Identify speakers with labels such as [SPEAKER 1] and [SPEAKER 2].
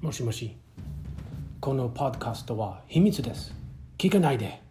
[SPEAKER 1] もしもし。このパッドカストは秘密です。聞かないで。